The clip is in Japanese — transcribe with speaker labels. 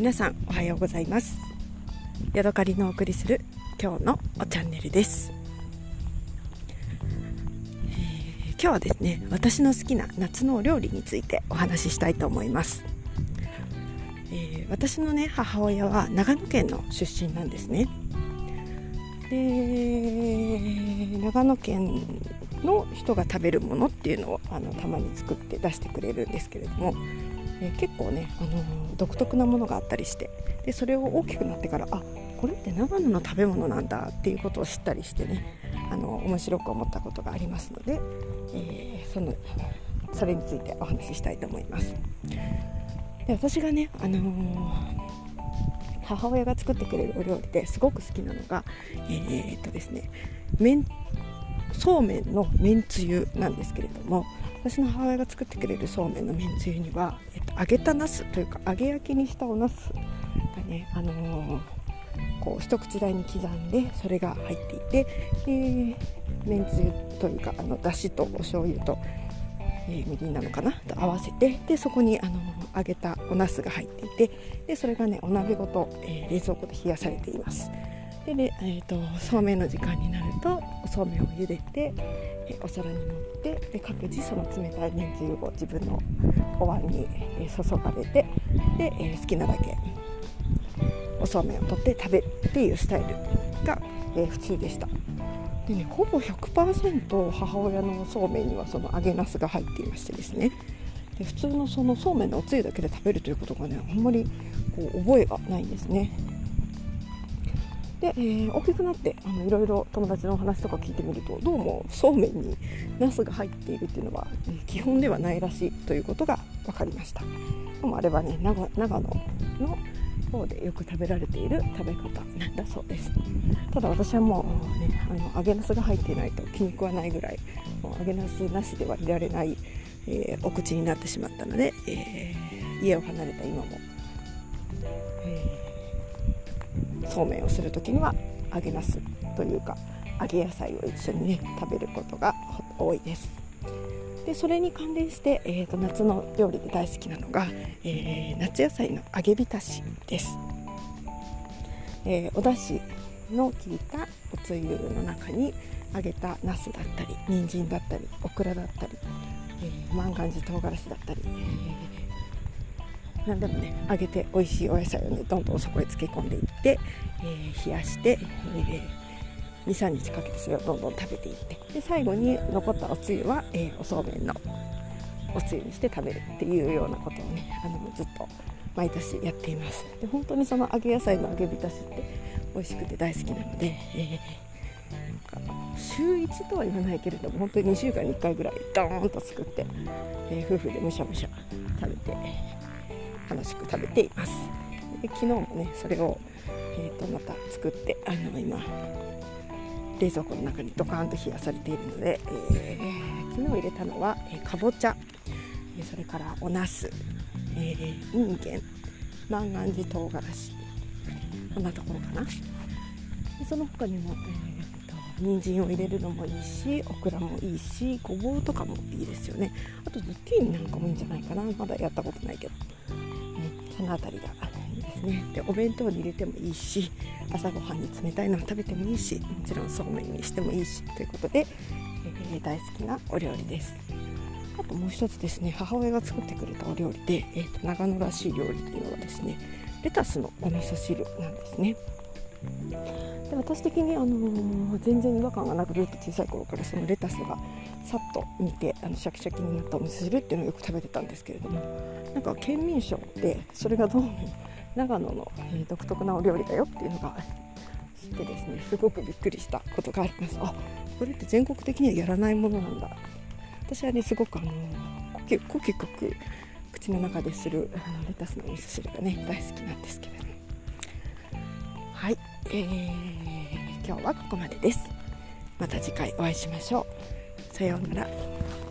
Speaker 1: 皆さんおはようございます。ヤドカリのお送りする今日のおチャンネルです、えー、今日はですね私の好きな夏のお料理についてお話ししたいと思います、えー、私のね母親は長野県の出身なんですね。で長野県の人が食べるものっていうのをあのたまに作って出してくれるんですけれどもえ、結構ね、あの、独特なものがあったりしてでそれを大きくなってからあこれって長野の食べ物なんだっていうことを知ったりしてねあの面白く思ったことがありますので、えー、そのそれについてお話ししたいと思います。で私がね、あの母親が作ってくれるお料理ですごく好きなのが、えー、っとですね、麺そうめんのめんつゆなんですけれども私の母親が作ってくれるそうめんのめんつゆには、え、揚げたなすというか揚げ焼きにしたおなす。がね、あのー、こう一口大に刻んでそれが入っていて、えー、めんつゆというかあのだしとお醤油と、えー、みりんなのかな？と合わせてでそこに、あのー、揚げたおなすが入っていてでそれがねお鍋ごと、え冷蔵庫で冷やされています。で、ねえーと、そうめんの時間になるとそうめんを茹でて、えお皿に盛ってで各自その冷たいめんつゆを自分のお椀に、え注がれてで、え好きなだけおそうめんを取って食べるっていうスタイルが、え普通でした。でね、ほぼ100%母親のそうめんにはその揚げなすが入っていましてですねで普通のそのそうめんのおつゆだけで食べるということがねあんまりこう覚えがないんですねで、えー、大きくなってあのいろいろ友達のお話とか聞いてみるとどうもそうめんにナスが入っているっていうのは、えー、基本ではないらしいということが分かりました。でもあれはね長野の方でよく食べられている食べ方なんだそうです。ただ私はもうねあの揚げナスが入っていないと気に食わないぐらいもう揚げナスなしではいられない、えー、お口になってしまったので、え家を離れた今も、えそうめんをする時には揚げなすというか揚げ野菜を一緒にね食べることが多いです。でそれに関連して、えーと、夏の料理で大好きなのが、えー、夏野菜の揚げ浸しです、えー、お出汁の効いたおつゆの中に揚げたナスだったり人参だったりオクラだったり、えー、万願寺唐辛子だったり、えー何でもね揚げて美味しいお野菜をねどんどんそこへ漬け込んでいって、えー、冷やして、えー、23日かけてそれをどんどん食べていってで最後に残ったおつゆは、えー、おそうめんのおつゆにして食べるっていうようなことをねあのずっと毎年やっています。で本当にその揚げ野菜の揚げ浸しって美味しくて大好きなので、えー、週1とは言わないけれども本当に2週間に1回ぐらいドーンと作って、えー、夫婦でむしゃむしゃ食べて楽しく食べています。で昨日もねそれを、えー、とまた作ってあの今冷蔵庫の中にドカーンと冷やされているので、えー、昨日入れたのは、えー、かぼちゃ、それからおなす、えー、いんげん。万願寺唐辛子。こんなところかな。でその他にも、えーと、人参を入れるのもいいしオクラもいいしごぼうとかもいいですよね。あとズッキーニなんかもいいんじゃないかな。まだやったことないけど。その辺りがいいですね。でお弁当に入れてもいいし朝ごはんに冷たいのを食べてもいいしもちろんそうめんにしてもいいしということで、えー、大好きなお料理です。あともう一つですね母親が作ってくれたお料理で、えーと、長野らしい料理というのはですねレタスのお味噌汁なんですね。で私的に、あのー、全然違和感がなくずっと小さい頃からそのレタスがさっと煮てあのシャキシャキになったお味噌汁っていうのをよく食べてたんですけれどもなんか県民賞でそれがどうも長野の、えー、独特なお料理だよっていうのが知ってですねすごくびっくりしたことがあります。あこれって全国的にはやらないものなんだ。私はねすごくあのコキコキコキ口の中でするあのレタスのお味噌汁がね大好きなんですけれども。はい、えー、今日はここまでです。また次回お会いしましょう。さようなら。